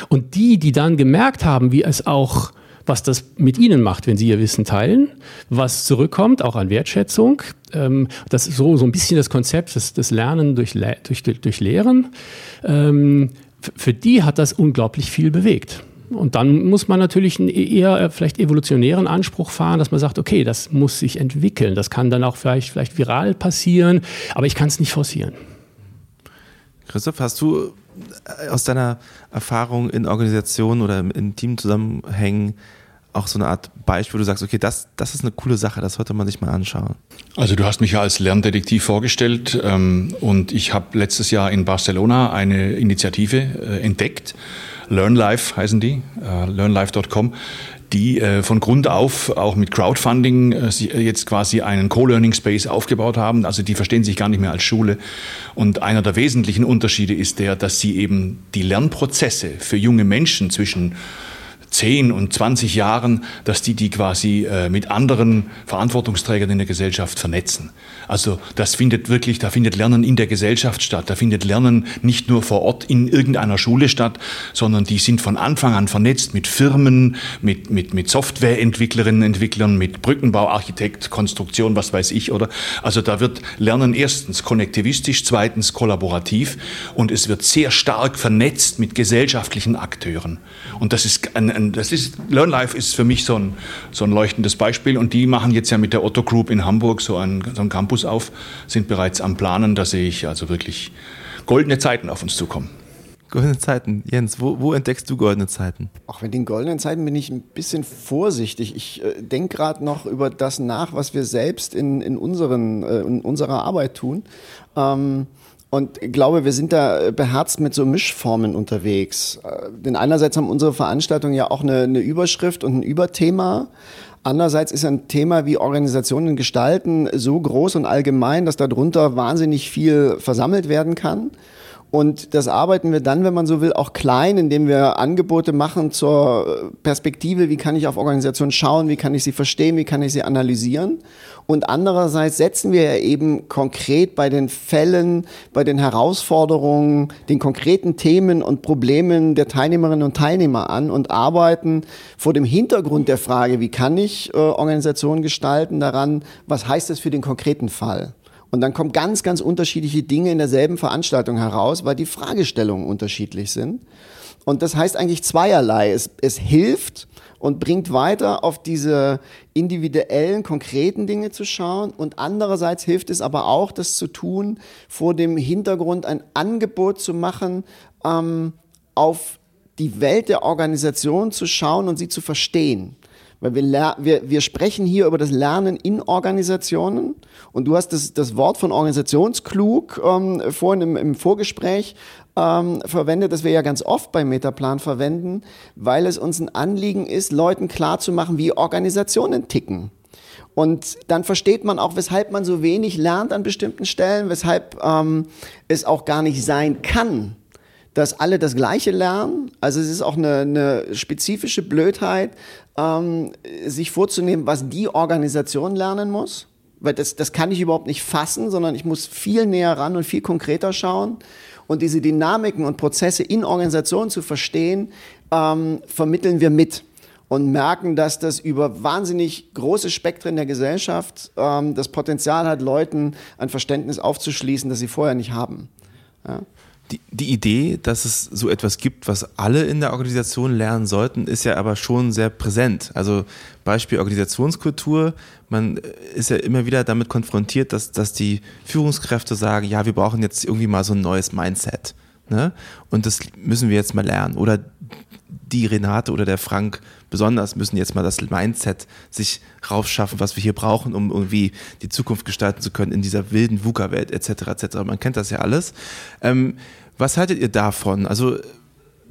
Und die, die dann gemerkt haben, wie es auch, was das mit ihnen macht, wenn sie ihr Wissen teilen, was zurückkommt, auch an Wertschätzung, ähm, das ist so, so ein bisschen das Konzept des, des Lernen durch, durch, durch Lehren, ähm, für die hat das unglaublich viel bewegt. Und dann muss man natürlich einen eher äh, vielleicht evolutionären Anspruch fahren, dass man sagt, okay, das muss sich entwickeln. Das kann dann auch vielleicht, vielleicht viral passieren, aber ich kann es nicht forcieren. Christoph, hast du äh, aus deiner Erfahrung in Organisationen oder in Teamzusammenhängen auch so eine Art Beispiel, wo du sagst, okay, das, das ist eine coole Sache, das sollte man sich mal anschauen? Also du hast mich ja als Lerndetektiv vorgestellt ähm, und ich habe letztes Jahr in Barcelona eine Initiative äh, entdeckt LearnLife heißen die, äh, learnlife.com, die äh, von Grund auf auch mit Crowdfunding äh, jetzt quasi einen Co-Learning Space aufgebaut haben. Also die verstehen sich gar nicht mehr als Schule. Und einer der wesentlichen Unterschiede ist der, dass sie eben die Lernprozesse für junge Menschen zwischen 10 und 20 Jahren, dass die die quasi äh, mit anderen Verantwortungsträgern in der Gesellschaft vernetzen. Also das findet wirklich, da findet Lernen in der Gesellschaft statt. Da findet Lernen nicht nur vor Ort in irgendeiner Schule statt, sondern die sind von Anfang an vernetzt mit Firmen, mit, mit, mit Softwareentwicklerinnen, Entwicklern, mit Brückenbau, Architekt, Konstruktion, was weiß ich, oder? Also da wird Lernen erstens konnektivistisch, zweitens kollaborativ und es wird sehr stark vernetzt mit gesellschaftlichen Akteuren. Und das ist ein, ein das ist, LearnLife ist für mich so ein, so ein leuchtendes Beispiel und die machen jetzt ja mit der Otto Group in Hamburg so einen, so einen Campus auf, sind bereits am Planen, da sehe ich also wirklich goldene Zeiten auf uns zukommen. Goldene Zeiten. Jens, wo, wo, entdeckst du goldene Zeiten? Auch mit den goldenen Zeiten bin ich ein bisschen vorsichtig. Ich äh, denke gerade noch über das nach, was wir selbst in, in, unseren, äh, in unserer Arbeit tun. Ähm, und ich glaube, wir sind da beherzt mit so Mischformen unterwegs. Äh, denn einerseits haben unsere Veranstaltungen ja auch eine, eine Überschrift und ein Überthema. Andererseits ist ein Thema wie Organisationen gestalten so groß und allgemein, dass darunter wahnsinnig viel versammelt werden kann. Und das arbeiten wir dann, wenn man so will, auch klein, indem wir Angebote machen zur Perspektive, wie kann ich auf Organisationen schauen, wie kann ich sie verstehen, wie kann ich sie analysieren. Und andererseits setzen wir eben konkret bei den Fällen, bei den Herausforderungen, den konkreten Themen und Problemen der Teilnehmerinnen und Teilnehmer an und arbeiten vor dem Hintergrund der Frage, wie kann ich äh, Organisationen gestalten, daran, was heißt das für den konkreten Fall. Und dann kommen ganz, ganz unterschiedliche Dinge in derselben Veranstaltung heraus, weil die Fragestellungen unterschiedlich sind. Und das heißt eigentlich zweierlei. Es, es hilft, und bringt weiter, auf diese individuellen, konkreten Dinge zu schauen. Und andererseits hilft es aber auch, das zu tun, vor dem Hintergrund ein Angebot zu machen, ähm, auf die Welt der Organisation zu schauen und sie zu verstehen. Weil wir, wir, wir sprechen hier über das Lernen in Organisationen und du hast das, das Wort von organisationsklug ähm, vorhin im, im Vorgespräch ähm, verwendet, das wir ja ganz oft beim Metaplan verwenden, weil es uns ein Anliegen ist, Leuten klarzumachen, wie Organisationen ticken. Und dann versteht man auch, weshalb man so wenig lernt an bestimmten Stellen, weshalb ähm, es auch gar nicht sein kann, dass alle das Gleiche lernen. Also es ist auch eine, eine spezifische Blödheit, ähm, sich vorzunehmen, was die Organisation lernen muss. Weil das, das kann ich überhaupt nicht fassen, sondern ich muss viel näher ran und viel konkreter schauen und diese Dynamiken und Prozesse in Organisationen zu verstehen, ähm, vermitteln wir mit und merken, dass das über wahnsinnig große Spektren der Gesellschaft ähm, das Potenzial hat, Leuten ein Verständnis aufzuschließen, das sie vorher nicht haben. Ja. Die, die Idee, dass es so etwas gibt, was alle in der Organisation lernen sollten, ist ja aber schon sehr präsent. Also Beispiel Organisationskultur, man ist ja immer wieder damit konfrontiert, dass, dass die Führungskräfte sagen, ja, wir brauchen jetzt irgendwie mal so ein neues Mindset. Ne? Und das müssen wir jetzt mal lernen. Oder die Renate oder der Frank besonders müssen jetzt mal das Mindset sich raufschaffen, was wir hier brauchen, um irgendwie die Zukunft gestalten zu können in dieser wilden VUCA-Welt etc. etc. Man kennt das ja alles. Ähm, was haltet ihr davon? Also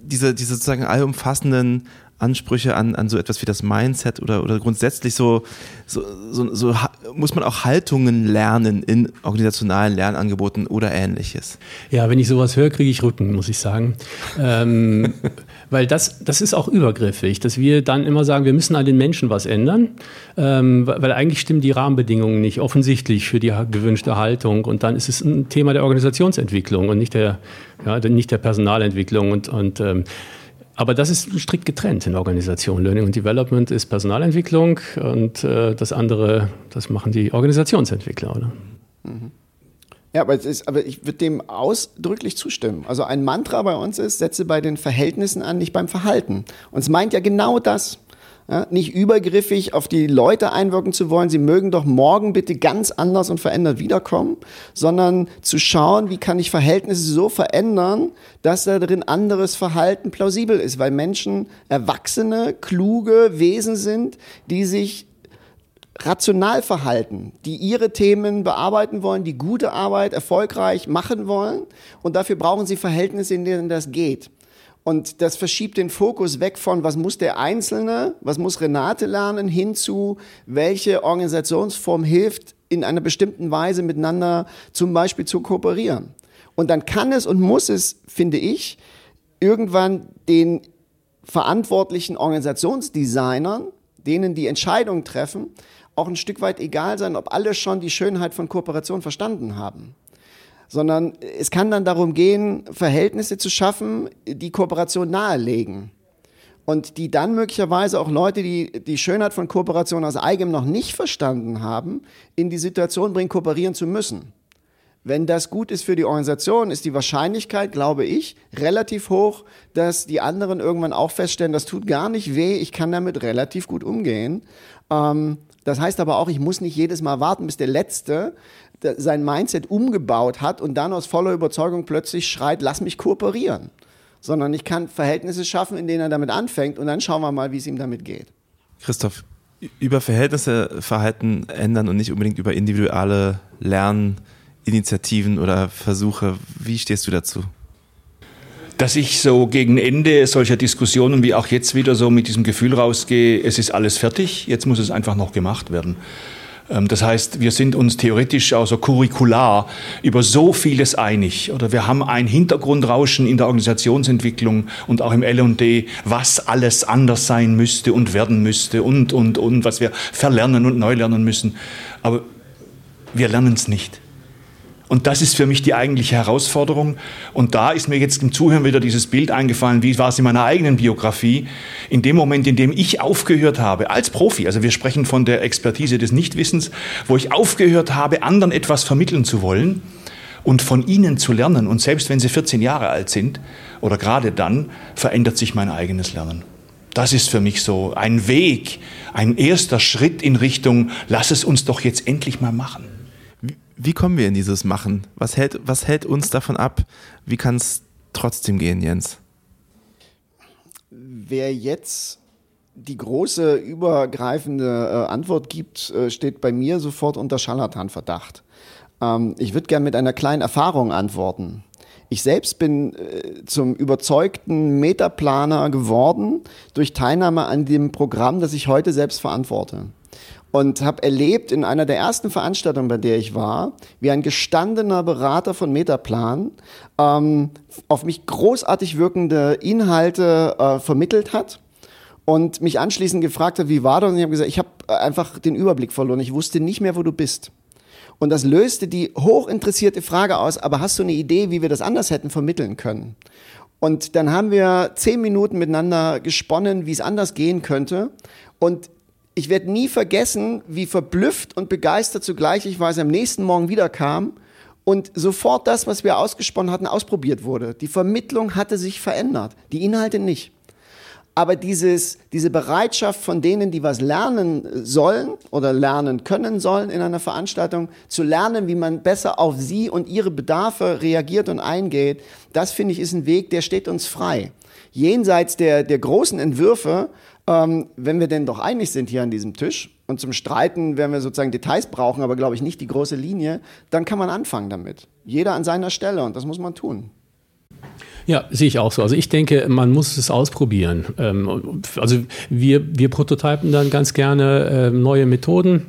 diese, diese sozusagen allumfassenden Ansprüche an, an so etwas wie das Mindset oder, oder grundsätzlich so, so, so, so muss man auch Haltungen lernen in organisationalen Lernangeboten oder ähnliches? Ja, wenn ich sowas höre, kriege ich Rücken, muss ich sagen. ähm, weil das, das ist auch übergriffig, dass wir dann immer sagen, wir müssen an den Menschen was ändern, ähm, weil eigentlich stimmen die Rahmenbedingungen nicht offensichtlich für die gewünschte Haltung und dann ist es ein Thema der Organisationsentwicklung und nicht der, ja, nicht der Personalentwicklung und, und ähm, aber das ist strikt getrennt in Organisation. Learning und Development ist Personalentwicklung und äh, das andere, das machen die Organisationsentwickler, oder? Mhm. Ja, aber, ist, aber ich würde dem ausdrücklich zustimmen. Also ein Mantra bei uns ist, setze bei den Verhältnissen an, nicht beim Verhalten. Und es meint ja genau das. Ja, nicht übergriffig auf die Leute einwirken zu wollen, sie mögen doch morgen bitte ganz anders und verändert wiederkommen, sondern zu schauen, wie kann ich Verhältnisse so verändern, dass da drin anderes Verhalten plausibel ist, weil Menschen erwachsene, kluge Wesen sind, die sich rational verhalten, die ihre Themen bearbeiten wollen, die gute Arbeit erfolgreich machen wollen. Und dafür brauchen sie Verhältnisse, in denen das geht. Und das verschiebt den Fokus weg von, was muss der Einzelne, was muss Renate lernen, hin zu, welche Organisationsform hilft, in einer bestimmten Weise miteinander zum Beispiel zu kooperieren. Und dann kann es und muss es, finde ich, irgendwann den verantwortlichen Organisationsdesignern, denen die Entscheidungen treffen, auch ein Stück weit egal sein, ob alle schon die Schönheit von Kooperation verstanden haben sondern es kann dann darum gehen, Verhältnisse zu schaffen, die Kooperation nahelegen. Und die dann möglicherweise auch Leute, die die Schönheit von Kooperation aus eigenem noch nicht verstanden haben, in die Situation bringen, kooperieren zu müssen. Wenn das gut ist für die Organisation, ist die Wahrscheinlichkeit, glaube ich, relativ hoch, dass die anderen irgendwann auch feststellen, das tut gar nicht weh, ich kann damit relativ gut umgehen. Ähm, das heißt aber auch, ich muss nicht jedes Mal warten, bis der Letzte sein Mindset umgebaut hat und dann aus voller Überzeugung plötzlich schreit, lass mich kooperieren. Sondern ich kann Verhältnisse schaffen, in denen er damit anfängt und dann schauen wir mal, wie es ihm damit geht. Christoph, über Verhältnisse Verhalten ändern und nicht unbedingt über individuelle Lerninitiativen oder Versuche. Wie stehst du dazu? Dass ich so gegen Ende solcher Diskussionen wie auch jetzt wieder so mit diesem Gefühl rausgehe, es ist alles fertig, jetzt muss es einfach noch gemacht werden. Ähm, das heißt, wir sind uns theoretisch, also curricular, über so vieles einig. Oder wir haben ein Hintergrundrauschen in der Organisationsentwicklung und auch im L&D, was alles anders sein müsste und werden müsste und, und, und, was wir verlernen und neu lernen müssen. Aber wir lernen es nicht. Und das ist für mich die eigentliche Herausforderung. Und da ist mir jetzt im Zuhören wieder dieses Bild eingefallen, wie war es in meiner eigenen Biografie. In dem Moment, in dem ich aufgehört habe, als Profi, also wir sprechen von der Expertise des Nichtwissens, wo ich aufgehört habe, anderen etwas vermitteln zu wollen und von ihnen zu lernen. Und selbst wenn sie 14 Jahre alt sind oder gerade dann, verändert sich mein eigenes Lernen. Das ist für mich so ein Weg, ein erster Schritt in Richtung, lass es uns doch jetzt endlich mal machen. Wie kommen wir in dieses Machen? Was hält, was hält uns davon ab? Wie kann es trotzdem gehen, Jens? Wer jetzt die große übergreifende äh, Antwort gibt, äh, steht bei mir sofort unter Scharlatanverdacht. Ähm, ich würde gerne mit einer kleinen Erfahrung antworten. Ich selbst bin äh, zum überzeugten Metaplaner geworden durch Teilnahme an dem Programm, das ich heute selbst verantworte und habe erlebt in einer der ersten Veranstaltungen, bei der ich war, wie ein gestandener Berater von Metaplan ähm, auf mich großartig wirkende Inhalte äh, vermittelt hat und mich anschließend gefragt hat, wie war das? Und ich habe gesagt, ich habe einfach den Überblick verloren. Ich wusste nicht mehr, wo du bist. Und das löste die hochinteressierte Frage aus, aber hast du eine Idee, wie wir das anders hätten vermitteln können? Und dann haben wir zehn Minuten miteinander gesponnen, wie es anders gehen könnte. Und ich werde nie vergessen, wie verblüfft und begeistert zugleich ich war, als am nächsten Morgen wiederkam und sofort das, was wir ausgesponnen hatten, ausprobiert wurde. Die Vermittlung hatte sich verändert, die Inhalte nicht. Aber dieses, diese Bereitschaft von denen, die was lernen sollen oder lernen können sollen in einer Veranstaltung, zu lernen, wie man besser auf sie und ihre Bedarfe reagiert und eingeht, das finde ich ist ein Weg, der steht uns frei. Jenseits der, der großen Entwürfe, ähm, wenn wir denn doch einig sind hier an diesem Tisch und zum Streiten, wenn wir sozusagen Details brauchen, aber glaube ich nicht die große Linie, dann kann man anfangen damit. Jeder an seiner Stelle und das muss man tun. Ja, sehe ich auch so. Also ich denke, man muss es ausprobieren. Ähm, also wir, wir prototypen dann ganz gerne ähm, neue Methoden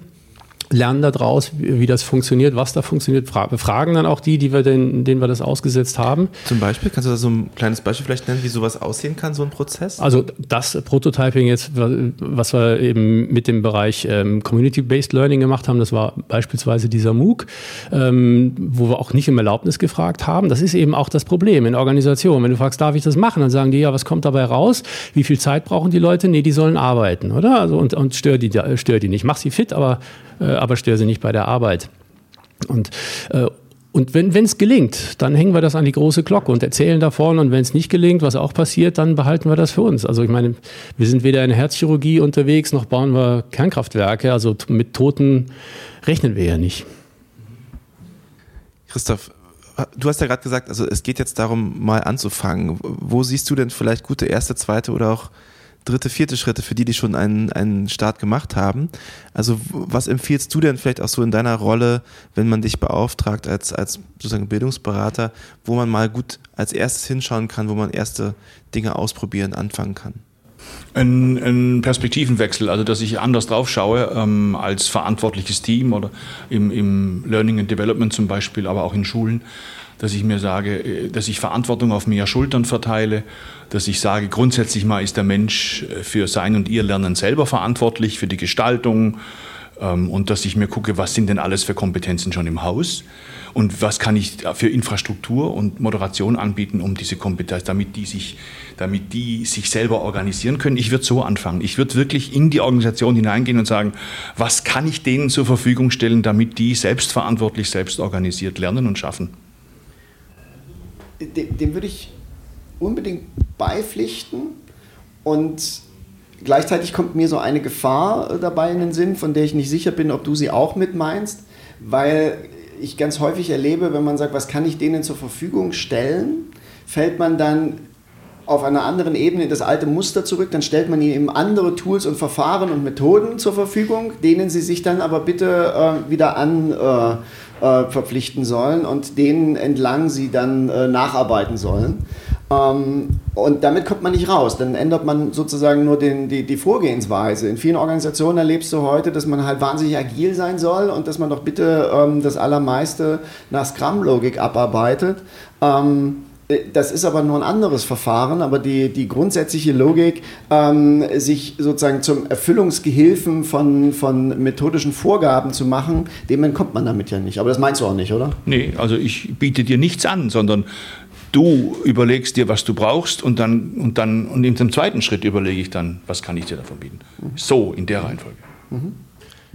lernen daraus, wie, wie das funktioniert, was da funktioniert, fra fragen dann auch die, die wir den, denen wir das ausgesetzt haben. Zum Beispiel, kannst du da so ein kleines Beispiel vielleicht nennen, wie sowas aussehen kann, so ein Prozess? Also das Prototyping jetzt, was wir eben mit dem Bereich ähm, Community-Based Learning gemacht haben, das war beispielsweise dieser MOOC, ähm, wo wir auch nicht um Erlaubnis gefragt haben. Das ist eben auch das Problem in Organisationen. Wenn du fragst, darf ich das machen, dann sagen die, ja, was kommt dabei raus? Wie viel Zeit brauchen die Leute? Nee, die sollen arbeiten, oder? Also und, und stör die, stör die nicht. Mach sie fit, aber äh, aber störe sie nicht bei der Arbeit. Und äh, und wenn es gelingt, dann hängen wir das an die große Glocke und erzählen davon. Und wenn es nicht gelingt, was auch passiert, dann behalten wir das für uns. Also ich meine, wir sind weder in Herzchirurgie unterwegs, noch bauen wir Kernkraftwerke. Also mit Toten rechnen wir ja nicht. Christoph, du hast ja gerade gesagt, also es geht jetzt darum, mal anzufangen. Wo siehst du denn vielleicht gute erste, zweite oder auch dritte, vierte Schritte für die, die schon einen, einen Start gemacht haben. Also was empfiehlst du denn vielleicht auch so in deiner Rolle, wenn man dich beauftragt als, als sozusagen Bildungsberater, wo man mal gut als erstes hinschauen kann, wo man erste Dinge ausprobieren, anfangen kann? Ein, ein, Perspektivenwechsel, also dass ich anders drauf schaue ähm, als verantwortliches Team oder im, im Learning and Development zum Beispiel, aber auch in Schulen dass ich mir sage, äh, dass ich Verantwortung auf mehr Schultern verteile, dass ich sage, grundsätzlich mal ist der Mensch äh, für sein und ihr Lernen selber verantwortlich, für die Gestaltung ähm, und dass ich mir gucke, was sind denn alles für Kompetenzen schon im Haus und was kann ich für Infrastruktur und Moderation anbieten, um diese Kompetenz, damit die sich, damit die sich selber organisieren können. Ich würde so anfangen. Ich würde wirklich in die Organisation hineingehen und sagen, was kann ich denen zur Verfügung stellen, damit die selbstverantwortlich, selbst organisiert lernen und schaffen dem, dem würde ich unbedingt beipflichten. Und gleichzeitig kommt mir so eine Gefahr dabei in den Sinn, von der ich nicht sicher bin, ob du sie auch mit meinst, weil ich ganz häufig erlebe, wenn man sagt, was kann ich denen zur Verfügung stellen, fällt man dann auf einer anderen Ebene in das alte Muster zurück, dann stellt man ihnen eben andere Tools und Verfahren und Methoden zur Verfügung, denen sie sich dann aber bitte äh, wieder an äh, äh, verpflichten sollen und denen entlang sie dann äh, nacharbeiten sollen. Ähm, und damit kommt man nicht raus. Dann ändert man sozusagen nur den, die, die Vorgehensweise. In vielen Organisationen erlebst du heute, dass man halt wahnsinnig agil sein soll und dass man doch bitte ähm, das Allermeiste nach Scrum-Logik abarbeitet. Ähm, äh, das ist aber nur ein anderes Verfahren, aber die, die grundsätzliche Logik, ähm, sich sozusagen zum Erfüllungsgehilfen von, von methodischen Vorgaben zu machen, dem entkommt man damit ja nicht. Aber das meinst du auch nicht, oder? Nee, also ich biete dir nichts an, sondern du überlegst dir, was du brauchst und dann und dann und in dem zweiten Schritt überlege ich dann, was kann ich dir davon bieten. Mhm. So in der Reihenfolge. Mhm.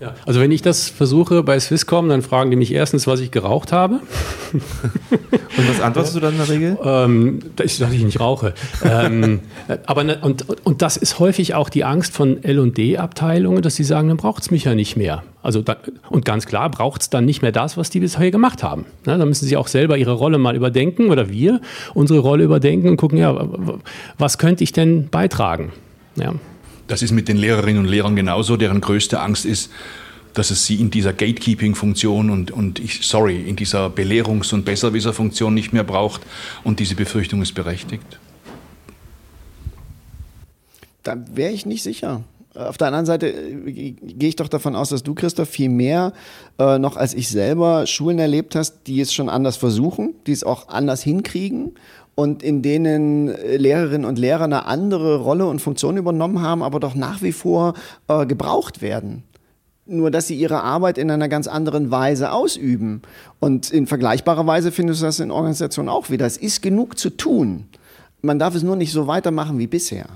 Ja, also wenn ich das versuche bei Swisscom, dann fragen die mich erstens, was ich geraucht habe. Und was antwortest du dann in der Regel? Ähm, dass ich nicht rauche. ähm, aber ne, und, und das ist häufig auch die Angst von L&D-Abteilungen, dass sie sagen, dann braucht es mich ja nicht mehr. Also da, und ganz klar braucht es dann nicht mehr das, was die bisher gemacht haben. Ja, da müssen sie auch selber ihre Rolle mal überdenken oder wir unsere Rolle überdenken und gucken, ja, was könnte ich denn beitragen? Ja. Das ist mit den Lehrerinnen und Lehrern genauso, deren größte Angst ist, dass es sie in dieser Gatekeeping-Funktion und, und ich, sorry, in dieser Belehrungs- und Besserwisser-Funktion nicht mehr braucht und diese Befürchtung ist berechtigt? Da wäre ich nicht sicher. Auf der anderen Seite äh, gehe ich doch davon aus, dass du, Christoph, viel mehr äh, noch als ich selber Schulen erlebt hast, die es schon anders versuchen, die es auch anders hinkriegen und in denen äh, Lehrerinnen und Lehrer eine andere Rolle und Funktion übernommen haben, aber doch nach wie vor äh, gebraucht werden. Nur, dass sie ihre Arbeit in einer ganz anderen Weise ausüben. Und in vergleichbarer Weise findest du das in Organisationen auch wieder. Es ist genug zu tun. Man darf es nur nicht so weitermachen wie bisher.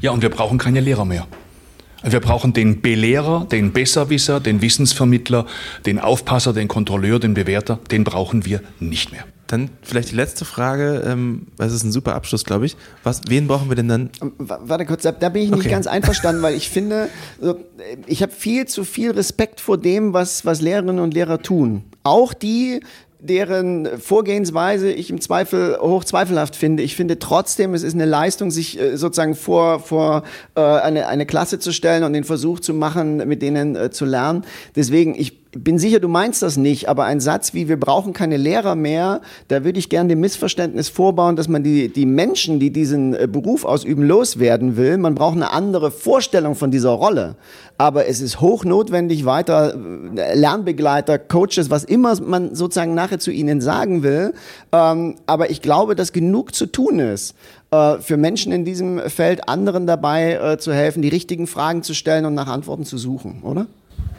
Ja, und wir brauchen keine Lehrer mehr. Wir brauchen den Belehrer, den Besserwisser, den Wissensvermittler, den Aufpasser, den Kontrolleur, den Bewerter. Den brauchen wir nicht mehr. Dann vielleicht die letzte Frage, ähm, das ist ein super Abschluss, glaube ich. Was, wen brauchen wir denn dann? Ähm, warte kurz, da bin ich nicht okay. ganz einverstanden, weil ich finde, ich habe viel zu viel Respekt vor dem, was, was Lehrerinnen und Lehrer tun. Auch die, deren Vorgehensweise ich im Zweifel hochzweifelhaft finde. Ich finde trotzdem, es ist eine Leistung, sich äh, sozusagen vor, vor äh, eine, eine Klasse zu stellen und den Versuch zu machen, mit denen äh, zu lernen. Deswegen, ich bin sicher, du meinst das nicht, aber ein Satz wie wir brauchen keine Lehrer mehr, da würde ich gerne dem Missverständnis vorbauen, dass man die, die Menschen, die diesen äh, Beruf ausüben, loswerden will. Man braucht eine andere Vorstellung von dieser Rolle. Aber es ist hochnotwendig, weiter äh, Lernbegleiter, Coaches, was immer man sozusagen nachher zu ihnen sagen will. Ähm, aber ich glaube, dass genug zu tun ist äh, für Menschen in diesem Feld, anderen dabei zu helfen, die richtigen Fragen zu stellen und nach Antworten zu suchen, oder?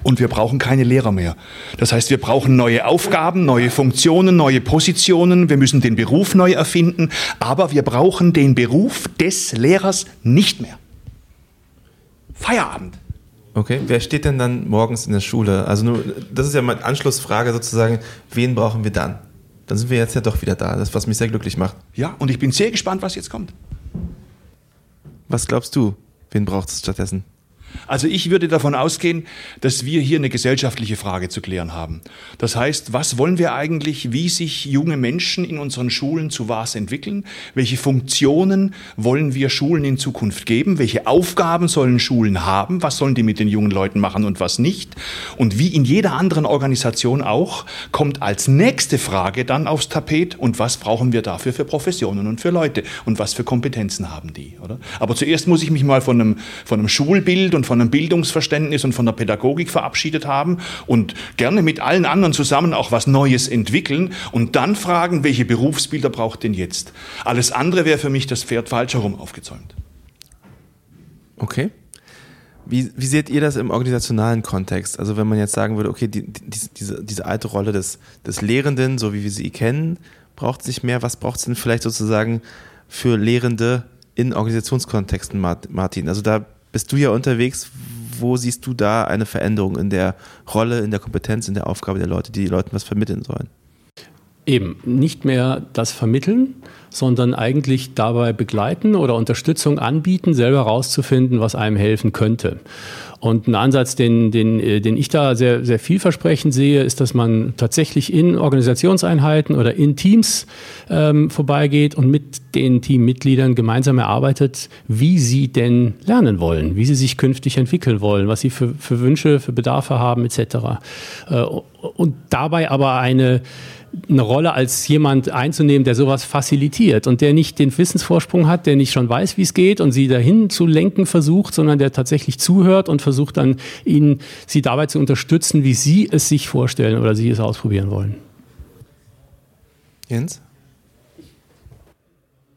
Und wir brauchen keine Lehrer mehr. Das heißt, wir brauchen neue Aufgaben, neue Funktionen, neue Positionen, wir müssen den Beruf neu erfinden, aber wir brauchen den Beruf des Lehrers nicht mehr. Feierabend. Okay, wer steht denn dann morgens in der Schule? Also nur, das ist ja meine Anschlussfrage sozusagen, wen brauchen wir dann? Dann sind wir jetzt ja doch wieder da, das was mich sehr glücklich macht. Ja, und ich bin sehr gespannt, was jetzt kommt. Was glaubst du, wen braucht es stattdessen? Also ich würde davon ausgehen, dass wir hier eine gesellschaftliche Frage zu klären haben. Das heißt, was wollen wir eigentlich, wie sich junge Menschen in unseren Schulen zu was entwickeln? Welche Funktionen wollen wir Schulen in Zukunft geben? Welche Aufgaben sollen Schulen haben? Was sollen die mit den jungen Leuten machen und was nicht? Und wie in jeder anderen Organisation auch, kommt als nächste Frage dann aufs Tapet und was brauchen wir dafür für Professionen und für Leute? Und was für Kompetenzen haben die? Oder? Aber zuerst muss ich mich mal von einem, von einem Schulbild und von einem Bildungsverständnis und von der Pädagogik verabschiedet haben und gerne mit allen anderen zusammen auch was Neues entwickeln und dann fragen, welche Berufsbilder braucht denn jetzt? Alles andere wäre für mich das Pferd falsch herum aufgezäumt. Okay. Wie, wie seht ihr das im organisationalen Kontext? Also wenn man jetzt sagen würde, okay, die, die, diese, diese alte Rolle des, des Lehrenden, so wie wir sie kennen, braucht es nicht mehr. Was braucht es denn vielleicht sozusagen für Lehrende in Organisationskontexten, Martin? Also da bist du ja unterwegs. Wo siehst du da eine Veränderung in der Rolle, in der Kompetenz, in der Aufgabe der Leute, die die Leuten was vermitteln sollen? Eben, nicht mehr das Vermitteln, sondern eigentlich dabei begleiten oder Unterstützung anbieten, selber herauszufinden, was einem helfen könnte. Und ein Ansatz, den, den, äh, den ich da sehr, sehr vielversprechend sehe, ist, dass man tatsächlich in Organisationseinheiten oder in Teams ähm, vorbeigeht und mit den Teammitgliedern gemeinsam erarbeitet, wie sie denn lernen wollen, wie sie sich künftig entwickeln wollen, was sie für, für Wünsche, für Bedarfe haben etc. Äh, und dabei aber eine eine Rolle als jemand einzunehmen, der sowas facilitiert und der nicht den Wissensvorsprung hat, der nicht schon weiß, wie es geht und sie dahin zu lenken versucht, sondern der tatsächlich zuhört und versucht dann ihnen, sie dabei zu unterstützen, wie sie es sich vorstellen oder sie es ausprobieren wollen. Jens?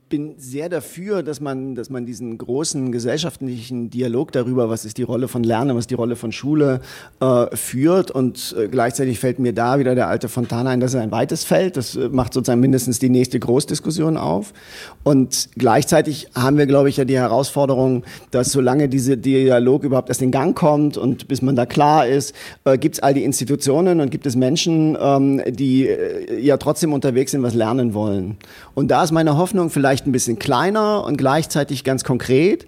Bin sehr dafür, dass man, dass man diesen großen gesellschaftlichen Dialog darüber, was ist die Rolle von Lernen, was ist die Rolle von Schule, äh, führt. Und äh, gleichzeitig fällt mir da wieder der alte Fontana ein, dass er ein weites Feld. Das äh, macht sozusagen mindestens die nächste Großdiskussion auf. Und gleichzeitig haben wir, glaube ich, ja die Herausforderung, dass solange dieser Dialog überhaupt erst in Gang kommt und bis man da klar ist, äh, gibt es all die Institutionen und gibt es Menschen, ähm, die äh, ja trotzdem unterwegs sind, was lernen wollen. Und da ist meine Hoffnung vielleicht, vielleicht ein bisschen kleiner und gleichzeitig ganz konkret,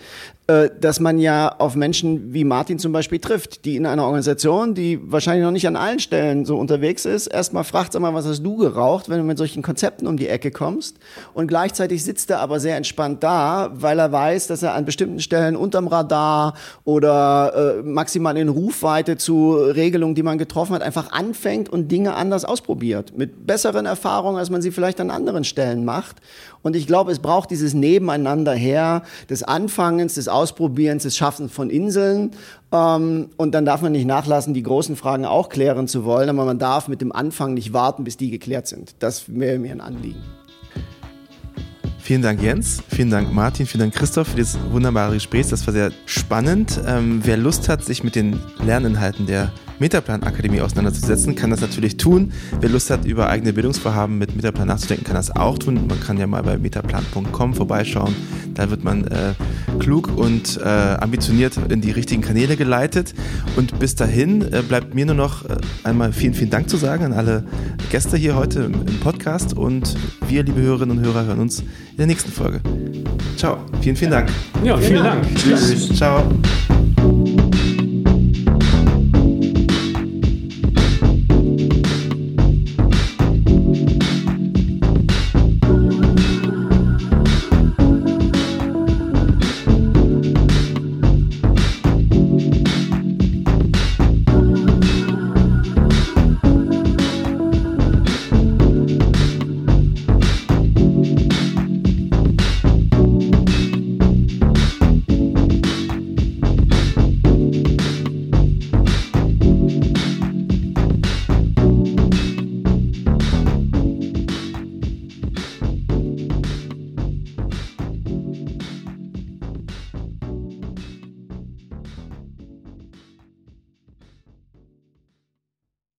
äh, dass man ja auf Menschen wie Martin zum Beispiel trifft, die in einer Organisation, die wahrscheinlich noch nicht an allen Stellen so unterwegs ist, erstmal fragt, sag mal, was hast du geraucht, wenn du mit solchen Konzepten um die Ecke kommst? Und gleichzeitig sitzt er aber sehr entspannt da, weil er weiß, dass er an bestimmten Stellen unterm Radar oder äh, maximal in Rufweite zu Regelungen, die man getroffen hat, einfach anfängt und Dinge anders ausprobiert. Mit besseren Erfahrungen, als man sie vielleicht an anderen Stellen macht. Und ich glaube, es braucht dieses Nebeneinander her des Anfangens, des Ausprobierens, des Schaffens von Inseln. Ähm, und dann darf man nicht nachlassen, die großen Fragen auch klären zu wollen, aber man darf mit dem Anfang nicht warten, bis die geklärt sind. Das wäre mir ein Anliegen. Vielen Dank, Jens. Vielen Dank, Martin. Vielen Dank, Christoph, für dieses wunderbare Gespräch. Das war sehr spannend. Ähm, wer Lust hat, sich mit den Lerninhalten der Metaplan Akademie auseinanderzusetzen, kann das natürlich tun. Wer Lust hat, über eigene Bildungsvorhaben mit Metaplan nachzudenken, kann das auch tun. Man kann ja mal bei metaplan.com vorbeischauen. Da wird man äh, klug und äh, ambitioniert in die richtigen Kanäle geleitet. Und bis dahin äh, bleibt mir nur noch äh, einmal vielen, vielen Dank zu sagen an alle Gäste hier heute im, im Podcast. Und wir, liebe Hörerinnen und Hörer, hören uns in der nächsten Folge. Ciao. Vielen, vielen Dank. Ja, vielen Dank. Tschüss. Ciao.